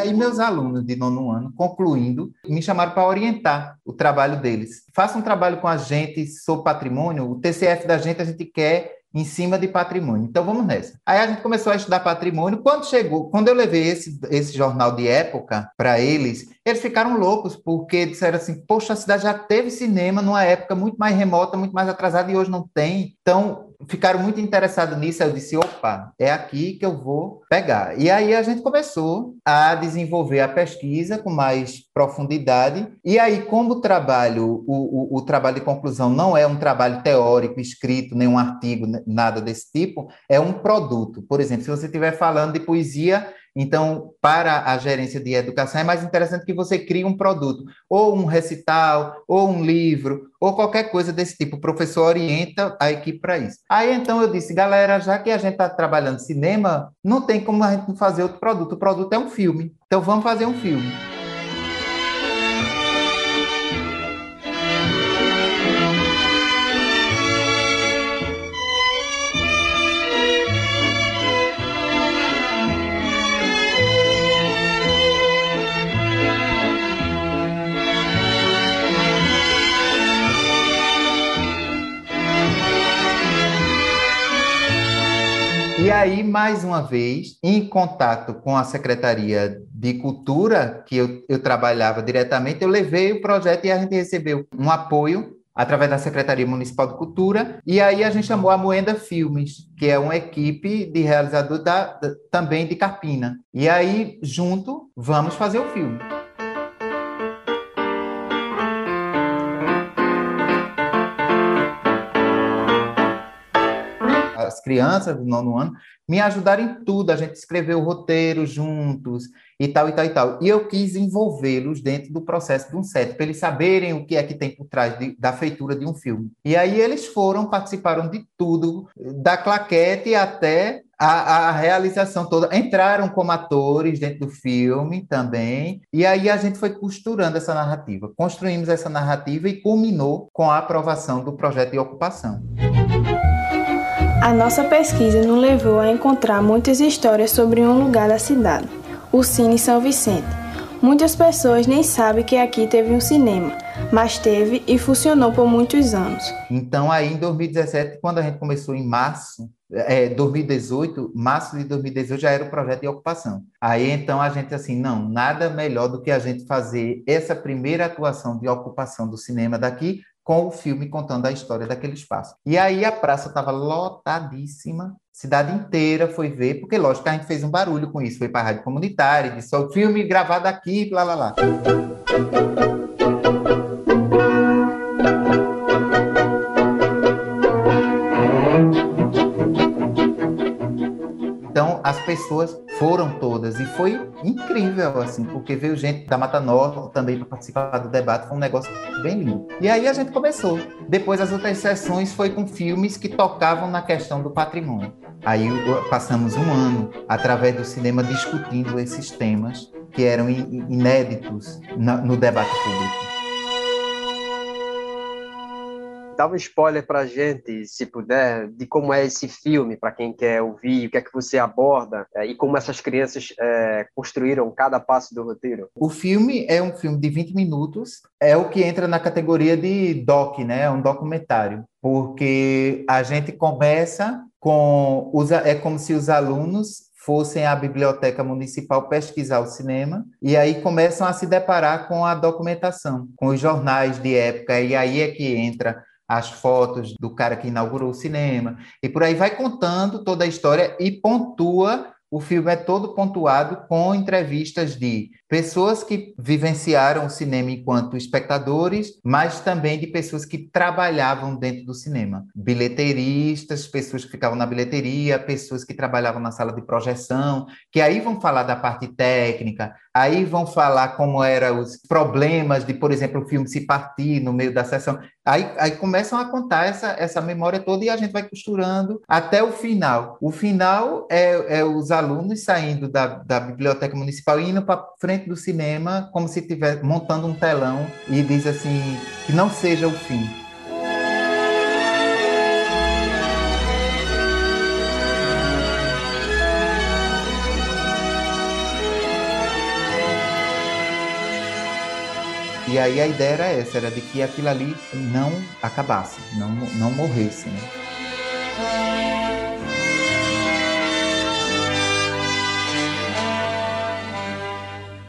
[SPEAKER 4] Aí meus alunos de nono ano, concluindo, me chamaram para orientar o trabalho deles. Faça um trabalho com a gente sobre patrimônio, o TCF da gente a gente quer em cima de patrimônio. Então vamos nessa. Aí a gente começou a estudar patrimônio. Quando chegou, quando eu levei esse, esse jornal de época para eles, eles ficaram loucos, porque disseram assim: Poxa, a cidade já teve cinema numa época muito mais remota, muito mais atrasada, e hoje não tem. Então, ficaram muito interessados nisso. Eu disse: opa, é aqui que eu vou pegar. E aí a gente começou a desenvolver a pesquisa com mais profundidade. E aí, como o trabalho, o, o, o trabalho de conclusão não é um trabalho teórico, escrito, nenhum artigo, nada desse tipo, é um produto. Por exemplo, se você estiver falando de poesia, então, para a gerência de educação, é mais interessante que você crie um produto, ou um recital, ou um livro, ou qualquer coisa desse tipo. O professor orienta a equipe para isso. Aí, então, eu disse, galera, já que a gente está trabalhando cinema, não tem como a gente fazer outro produto. O produto é um filme. Então, vamos fazer um filme. Aí, mais uma vez, em contato com a Secretaria de Cultura, que eu, eu trabalhava diretamente, eu levei o projeto e a gente recebeu um apoio através da Secretaria Municipal de Cultura, e aí a gente chamou a Moenda Filmes, que é uma equipe de realizador da, da, também de Carpina. E aí, junto, vamos fazer o filme. Crianças do nono ano, me ajudaram em tudo. A gente escreveu o roteiro juntos e tal, e tal, e tal. E eu quis envolvê-los dentro do processo de um set, para eles saberem o que é que tem por trás de, da feitura de um filme. E aí eles foram, participaram de tudo, da claquete até a, a, realização toda. Entraram como atores dentro do filme também. E aí a gente foi costurando essa narrativa. Construímos essa narrativa e culminou com a aprovação do projeto de ocupação.
[SPEAKER 7] A nossa pesquisa nos levou a encontrar muitas histórias sobre um lugar da cidade, o Cine São Vicente. Muitas pessoas nem sabem que aqui teve um cinema, mas teve e funcionou por muitos anos.
[SPEAKER 4] Então, aí em 2017, quando a gente começou em março, é, 2018, março de 2018 já era o projeto de ocupação. Aí então a gente assim, não, nada melhor do que a gente fazer essa primeira atuação de ocupação do cinema daqui com o filme contando a história daquele espaço. E aí a praça estava lotadíssima, cidade inteira foi ver, porque lógico a gente fez um barulho com isso, foi para a rádio comunitária, disse, o filme gravado aqui, blá blá blá. Pessoas foram todas. E foi incrível, assim, porque veio gente da Mata Norte também para participar do debate, foi um negócio bem lindo. E aí a gente começou. Depois as outras sessões foi com filmes que tocavam na questão do patrimônio. Aí passamos um ano através do cinema discutindo esses temas que eram inéditos no debate público.
[SPEAKER 2] Dá um spoiler para gente, se puder, de como é esse filme, para quem quer ouvir, o que é que você aborda é, e como essas crianças é, construíram cada passo do roteiro.
[SPEAKER 4] O filme é um filme de 20 minutos, é o que entra na categoria de doc, né? É um documentário, porque a gente começa com os, é como se os alunos fossem à biblioteca municipal pesquisar o cinema e aí começam a se deparar com a documentação, com os jornais de época e aí é que entra as fotos do cara que inaugurou o cinema, e por aí vai contando toda a história e pontua. O filme é todo pontuado com entrevistas de pessoas que vivenciaram o cinema enquanto espectadores, mas também de pessoas que trabalhavam dentro do cinema. Bilheteiristas, pessoas que ficavam na bilheteria, pessoas que trabalhavam na sala de projeção, que aí vão falar da parte técnica, aí vão falar como eram os problemas de, por exemplo, o filme se partir no meio da sessão. Aí, aí começam a contar essa, essa memória toda e a gente vai costurando até o final. O final é, é os alunos saindo da, da biblioteca municipal e indo para frente do cinema como se estivesse montando um telão e diz assim que não seja o fim. E aí a ideia era essa, era de que aquilo ali não acabasse, não, não morresse. Né?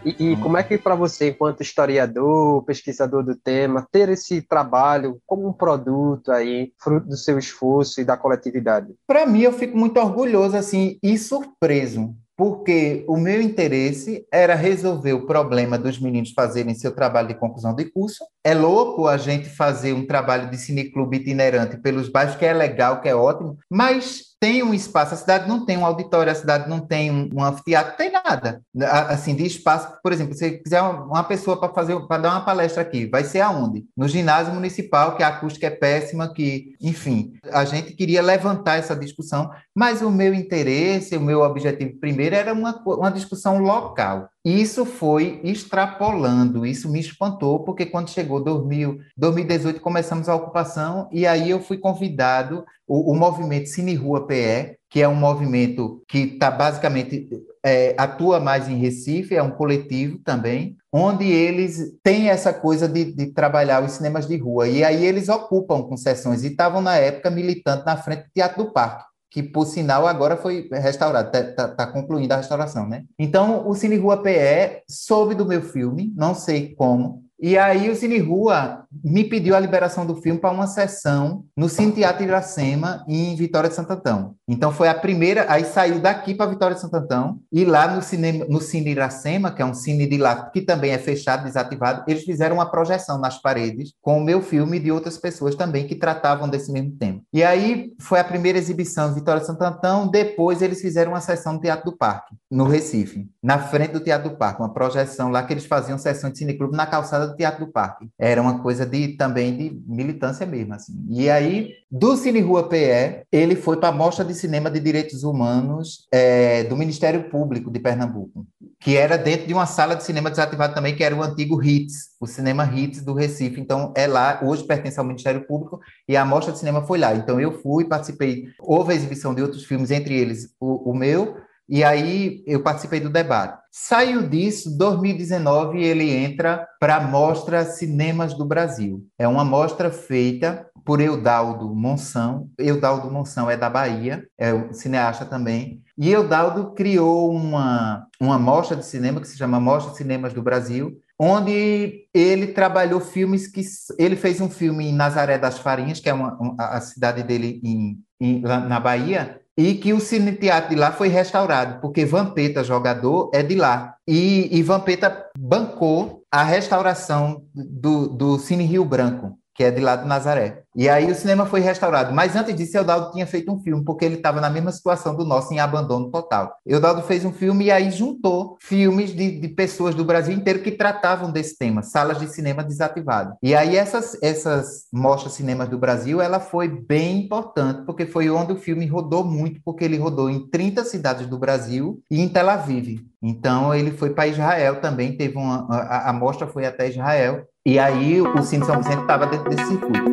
[SPEAKER 2] E, e como é que para você, enquanto historiador, pesquisador do tema, ter esse trabalho como um produto aí, fruto do seu esforço e da coletividade?
[SPEAKER 4] Para mim, eu fico muito orgulhoso assim e surpreso porque o meu interesse era resolver o problema dos meninos fazerem seu trabalho de conclusão de curso. É louco a gente fazer um trabalho de cineclube itinerante pelos bairros, que é legal, que é ótimo, mas tem um espaço, a cidade não tem um auditório, a cidade não tem um, um anfiteatro, tem nada, assim, de espaço. Por exemplo, se quiser uma pessoa para fazer, para dar uma palestra aqui, vai ser aonde? No ginásio municipal, que a acústica é péssima, que, enfim, a gente queria levantar essa discussão, mas o meu interesse, o meu objetivo primeiro era uma, uma discussão local. Isso foi extrapolando, isso me espantou, porque quando chegou 2000, 2018 começamos a ocupação e aí eu fui convidado, o, o movimento Cine Rua PE, que é um movimento que está basicamente é, atua mais em Recife, é um coletivo também, onde eles têm essa coisa de, de, trabalhar os cinemas de rua. E aí eles ocupam concessões e estavam, na época, militando na frente do Teatro do Parque que por sinal agora foi restaurado, está tá, tá concluindo a restauração, né? Então o Cine Rua PE soube do meu filme, não sei como, e aí o Cine Rua me pediu a liberação do filme para uma sessão no Cine Teatro Iracema, em Vitória de Santo Antão. Então foi a primeira, aí saiu daqui para Vitória de Santo Antão, e lá no, cinema, no Cine Iracema, que é um cine de lá, que também é fechado, desativado, eles fizeram uma projeção nas paredes com o meu filme e de outras pessoas também que tratavam desse mesmo tema. E aí foi a primeira exibição em Vitória de Santo Antão, depois eles fizeram uma sessão no Teatro do Parque, no Recife, na frente do Teatro do Parque, uma projeção lá que eles faziam sessão de cineclube na calçada Teatro do Parque. Era uma coisa de também de militância mesmo, assim. E aí, do Cine Rua PE, ele foi para a Mostra de Cinema de Direitos Humanos é, do Ministério Público de Pernambuco, que era dentro de uma sala de cinema desativada também, que era o antigo HITS, o Cinema HITS do Recife. Então, é lá, hoje pertence ao Ministério Público, e a Mostra de Cinema foi lá. Então, eu fui, participei, houve a exibição de outros filmes, entre eles o, o meu, e aí eu participei do debate. Saiu disso, 2019 ele entra para a mostra Cinemas do Brasil. É uma mostra feita por Eudaldo Monção. Eudaldo Monção é da Bahia, é um cineasta também. E Eudaldo criou uma, uma mostra de cinema que se chama Mostra Cinemas do Brasil, onde ele trabalhou filmes que ele fez um filme em Nazaré das Farinhas, que é uma a cidade dele em, em, na Bahia, e que o Cine Teatro de lá foi restaurado, porque Vampeta, jogador, é de lá. E, e Vampeta bancou a restauração do, do Cine Rio Branco. Que é de lá de Nazaré. E aí o cinema foi restaurado. Mas antes disso, Eudaldo tinha feito um filme, porque ele estava na mesma situação do nosso, em abandono total. Eudaldo fez um filme e aí juntou filmes de, de pessoas do Brasil inteiro que tratavam desse tema, salas de cinema desativado. E aí essas, essas mostras cinemas do Brasil, ela foi bem importante, porque foi onde o filme rodou muito, porque ele rodou em 30 cidades do Brasil e em Tel Aviv. Então ele foi para Israel também, teve uma a, a mostra foi até Israel e aí o Cine São Vicente estava dentro desse circuito.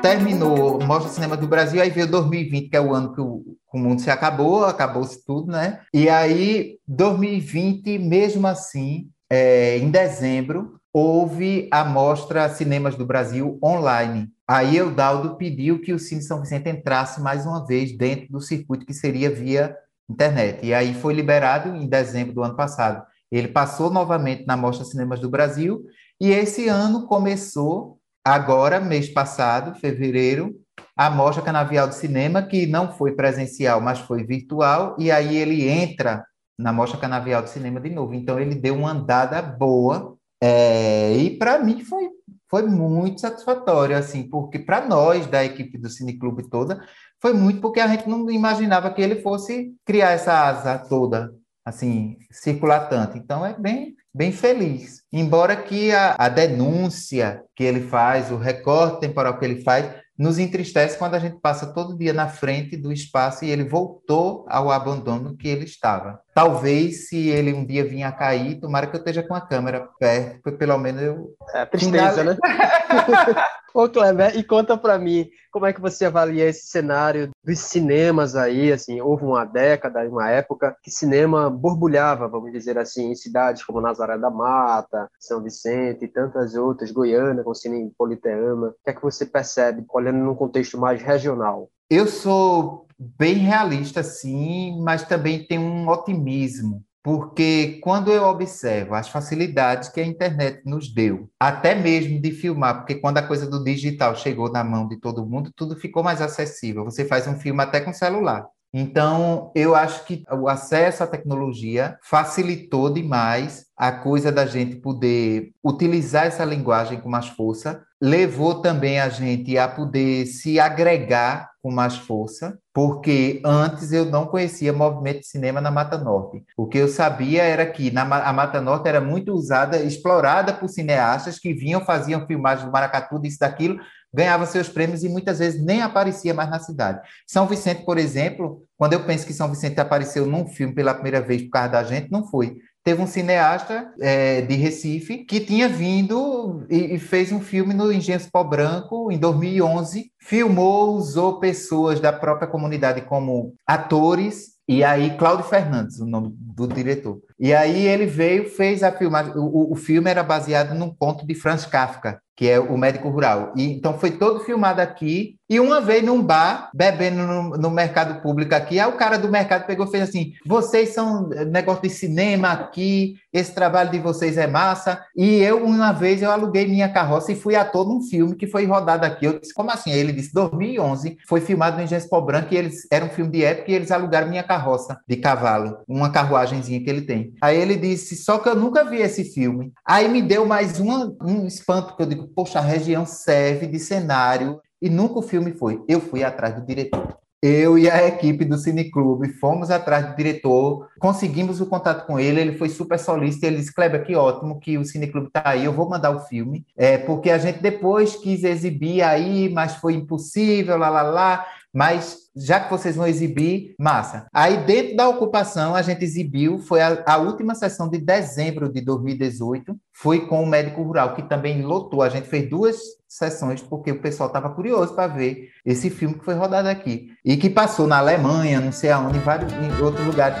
[SPEAKER 4] Terminou Mostra Cinema do Brasil, aí veio 2020, que é o ano que o, o mundo se acabou, acabou-se tudo, né? E aí, 2020, mesmo assim, é, em dezembro, houve a Mostra Cinemas do Brasil online. Aí o Daldo pediu que o Cine São Vicente entrasse mais uma vez dentro do circuito que seria via internet. E aí foi liberado em dezembro do ano passado. Ele passou novamente na Mostra Cinemas do Brasil e esse ano começou, agora, mês passado, fevereiro, a Mostra Canavial de Cinema, que não foi presencial, mas foi virtual, e aí ele entra na Mostra Canavial de Cinema de novo. Então ele deu uma andada boa, é, e para mim foi, foi muito satisfatório, assim, porque para nós da equipe do Cineclube toda, foi muito porque a gente não imaginava que ele fosse criar essa asa toda, assim, circular tanto. Então é bem, bem feliz. Embora que a, a denúncia que ele faz, o recorte temporal que ele faz, nos entristece quando a gente passa todo dia na frente do espaço e ele voltou ao abandono que ele estava. Talvez, se ele um dia vinha a cair, tomara que eu esteja com a câmera perto, porque pelo menos eu.
[SPEAKER 2] É tristeza, né? Ô, Kleber, e conta para mim, como é que você avalia esse cenário dos cinemas aí, assim, houve uma década, uma época que cinema borbulhava, vamos dizer assim, em cidades como Nazaré da Mata, São Vicente e tantas outras, Goiânia, com Cine Politeama. O que é que você percebe, olhando num contexto mais regional?
[SPEAKER 4] Eu sou bem realista, sim, mas também tenho um otimismo porque quando eu observo as facilidades que a internet nos deu, até mesmo de filmar, porque quando a coisa do digital chegou na mão de todo mundo, tudo ficou mais acessível. Você faz um filme até com celular. Então, eu acho que o acesso à tecnologia facilitou demais a coisa da gente poder utilizar essa linguagem com mais força, levou também a gente a poder se agregar com mais força, porque antes eu não conhecia movimento de cinema na Mata Norte. O que eu sabia era que na, a Mata Norte era muito usada, explorada por cineastas que vinham, faziam filmagens do Maracatu, disso, daquilo, ganhava seus prêmios e muitas vezes nem aparecia mais na cidade. São Vicente, por exemplo, quando eu penso que São Vicente apareceu num filme pela primeira vez por causa da gente, não foi teve um cineasta é, de Recife que tinha vindo e, e, fez um filme no Engenho Pó Branco em 2011, filmou, usou pessoas da própria comunidade como atores e aí, Cláudio Fernandes, o nome do diretor. E aí ele veio, fez a filmagem. O, o filme era baseado num conto de Franz Kafka, que é o médico rural. E, então foi todo filmado aqui. E uma vez num bar, bebendo no, no, mercado público aqui, aí o cara do mercado pegou e fez assim: vocês são negócio de cinema aqui, esse trabalho de vocês é massa. E eu, uma vez, eu aluguei minha carroça e fui ator num filme que foi rodado aqui. Eu disse, como assim? Ele disse, 2011, foi filmado no Pó Branco e eles, era um filme de época e eles alugaram minha carroça de cavalo, uma carruagenzinha que ele tem. Aí ele disse, só que eu nunca vi esse filme. Aí me deu mais uma, um espanto, que eu digo, poxa, a região serve de cenário e nunca o filme foi. Eu fui atrás do diretor. Eu e a equipe do Cineclube fomos atrás do diretor, conseguimos o contato com ele, ele foi super solícito, ele disse, Kleber, que ótimo que o Cineclube está aí, eu vou mandar o filme, é, porque a gente depois quis exibir aí, mas foi impossível, lá, lá, lá, mas já que vocês vão exibir, massa. Aí, dentro da ocupação, a gente exibiu, foi a, a, última sessão de dezembro de 2018, foi com o Médico Rural, que também lotou. A gente fez duas sessões, porque o pessoal estava curioso para ver esse filme que foi rodado aqui. E que passou na Alemanha, não sei aonde, em vários em outros lugares.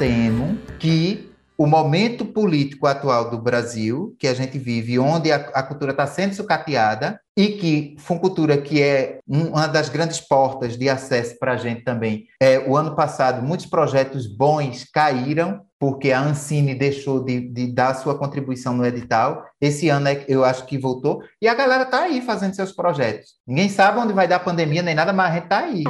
[SPEAKER 4] Temo que o momento político atual do Brasil, que a gente vive, onde a, a cultura está sendo sucateada, e que Funcultura, que é uma das grandes portas de acesso para a gente também, é, o ano passado muitos projetos bons caíram, porque a Ancine deixou de, de dar sua contribuição no edital. Esse ano é, eu acho que voltou. E a galera está aí fazendo seus projetos. Ninguém sabe onde vai dar a pandemia nem nada, mas a gente está aí.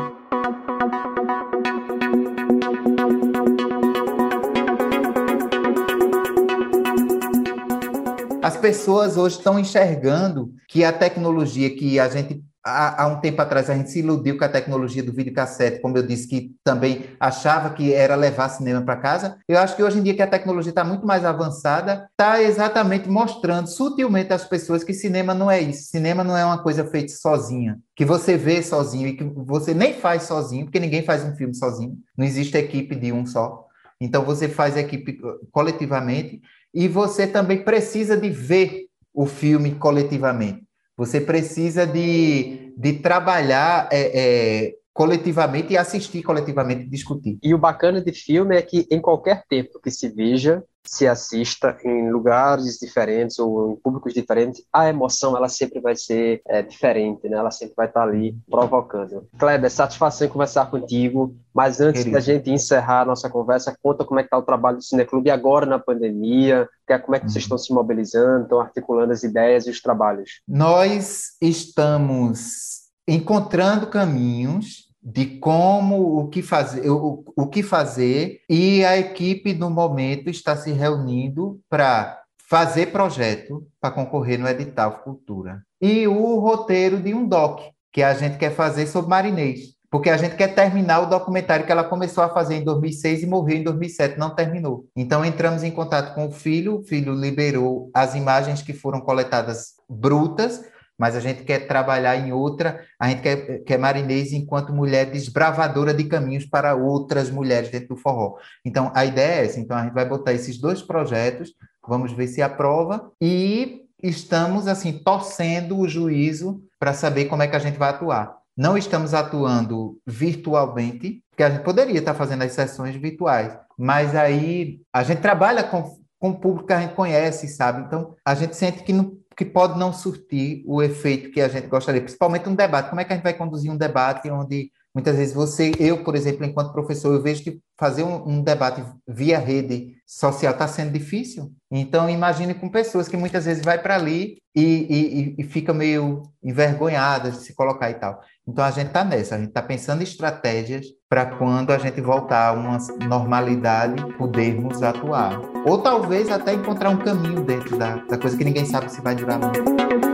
[SPEAKER 4] As pessoas hoje estão enxergando que a tecnologia que a gente há, um tempo atrás a gente se iludiu com a tecnologia do videocassete, como eu disse, que também achava que era levar cinema para casa. Eu acho que hoje em dia que a tecnologia está muito mais avançada, está exatamente mostrando sutilmente às pessoas que cinema não é isso. Cinema não é uma coisa feita sozinha, que você vê sozinho e que você nem faz sozinho, porque ninguém faz um filme sozinho. Não existe equipe de um só. Então você faz equipe coletivamente e você também precisa de ver o filme coletivamente. Você precisa de, de trabalhar é, é, coletivamente e assistir coletivamente, discutir.
[SPEAKER 2] E o bacana de filme é que em qualquer tempo que se veja, se assista em lugares diferentes ou em públicos diferentes, a emoção ela sempre vai ser é, diferente, né? Ela sempre vai estar ali provocando. Kleber, satisfação em conversar contigo, mas antes Querido. da gente encerrar a nossa conversa, conta como é que está o trabalho do Cineclube agora na pandemia, é, como é que vocês uhum. estão se mobilizando, estão articulando as ideias e os trabalhos.
[SPEAKER 4] Nós estamos encontrando caminhos de como o que fazer, o, o que fazer e a equipe no momento está se reunindo para fazer projeto para concorrer no edital Cultura e o roteiro de um doc que a gente quer fazer sobre Marinês, porque a gente quer terminar o documentário que ela começou a fazer em 2006 e morreu em 2007, não terminou. Então entramos em contato com o filho, o filho liberou as imagens que foram coletadas brutas mas a gente quer trabalhar em outra, a gente quer, quer Marinês enquanto mulher desbravadora de caminhos para outras mulheres dentro do forró. Então, a ideia é essa. Então, a gente vai botar esses dois projetos, vamos ver se aprova, e estamos, assim, torcendo o juízo para saber como é que a gente vai atuar. Não estamos atuando virtualmente, porque a gente poderia estar fazendo as sessões virtuais, mas aí a gente trabalha com, com o público que a gente conhece, sabe? Então, a gente sente que não que pode não surtir o efeito que a gente gostaria, principalmente um debate. Como é que a gente vai conduzir um debate onde muitas vezes você, eu, por exemplo, enquanto professor, eu vejo que fazer um, um debate via rede social está sendo difícil. Então, imagine com pessoas que muitas vezes vai para ali e, e, e, fica meio envergonhada de se colocar e tal. Então, a gente está nessa, a gente está pensando em estratégias para quando a gente voltar a uma normalidade, podermos atuar. Ou talvez até encontrar um caminho dentro da, da coisa que ninguém sabe se vai durar muito.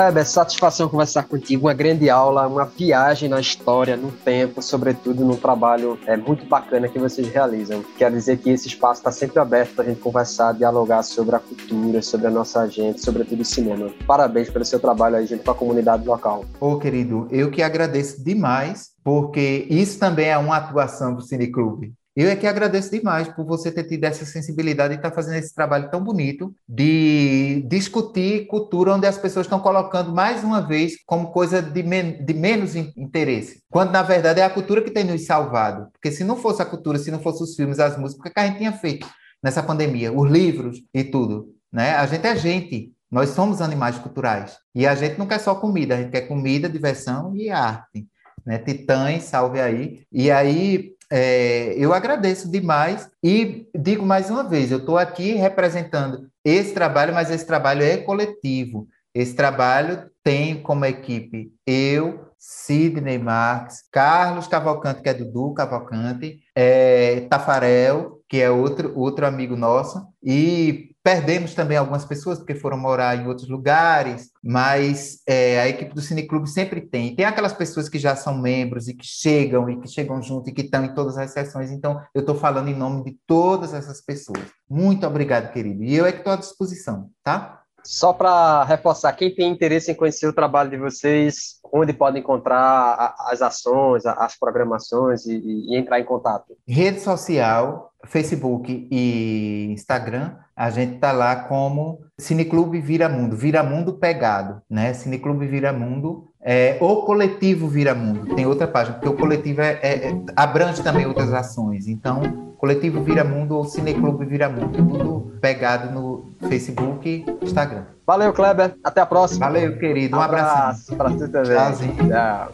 [SPEAKER 2] Kleber, satisfação conversar contigo, uma grande aula, uma viagem na história, no tempo, sobretudo no trabalho é, muito bacana que vocês realizam. Quero dizer que esse espaço está sempre aberto para a gente conversar, dialogar sobre a cultura, sobre a nossa gente, sobretudo o cinema. Parabéns pelo seu trabalho aí junto com a comunidade local.
[SPEAKER 4] Ô, querido, eu que agradeço demais, porque isso também é uma atuação do Cineclube. Eu é que agradeço demais por você ter tido essa sensibilidade e estar tá fazendo esse trabalho tão bonito de discutir cultura onde as pessoas estão colocando mais uma vez como coisa de, men de menos interesse. Quando, na verdade, é a cultura que tem nos salvado. Porque se não fosse a cultura, se não fosse os filmes, as músicas, o que a gente tinha feito nessa pandemia? Os livros e tudo. Né? A gente é gente. Nós somos animais culturais. E a gente não quer só comida, a gente quer comida, diversão e arte. Né? Titãs, salve aí. E aí, é, eu agradeço demais e digo mais uma vez, eu estou aqui representando esse trabalho, mas esse trabalho é coletivo. Esse trabalho tem como equipe eu, Sidney Marques, Carlos Cavalcante, que é Dudu Cavalcante, é, Tafarel, que é outro, outro amigo nosso, e Perdemos também algumas pessoas porque foram morar em outros lugares, mas é, a equipe do Cineclube sempre tem. Tem aquelas pessoas que já são membros e que chegam e que chegam junto e que estão em todas as sessões. Então, eu estou falando em nome de todas essas pessoas. Muito obrigado, querido. E eu é que estou à disposição, tá?
[SPEAKER 2] Só para reforçar, quem tem interesse em conhecer o trabalho de vocês, onde pode encontrar as ações, as programações e, e entrar em contato?
[SPEAKER 4] Rede social, Facebook e Instagram, a gente está lá como Cineclube Vira Mundo, Vira Mundo Pegado, né? Cineclube Vira Mundo é, o coletivo Vira Mundo, tem outra página, porque o coletivo é, é, é abrange também outras ações. Então, coletivo Vira Mundo ou Cineclube Vira Mundo, tudo pegado no Facebook e Instagram.
[SPEAKER 2] Valeu, Kleber. Até a próxima.
[SPEAKER 4] Valeu, querido. Um, um abraço.
[SPEAKER 2] Para você também. Tchauzinho. Tchau.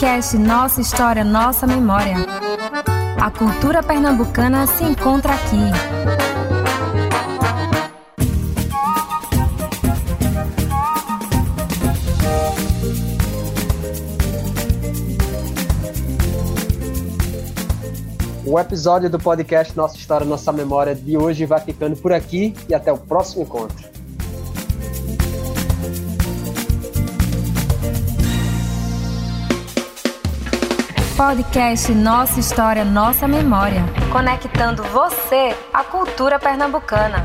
[SPEAKER 1] Podcast Nossa História, Nossa Memória. A cultura pernambucana se encontra aqui.
[SPEAKER 2] O episódio do podcast Nossa História, Nossa Memória de hoje vai ficando por aqui e até o próximo encontro.
[SPEAKER 1] Podcast Nossa História, Nossa Memória. Conectando você à cultura pernambucana.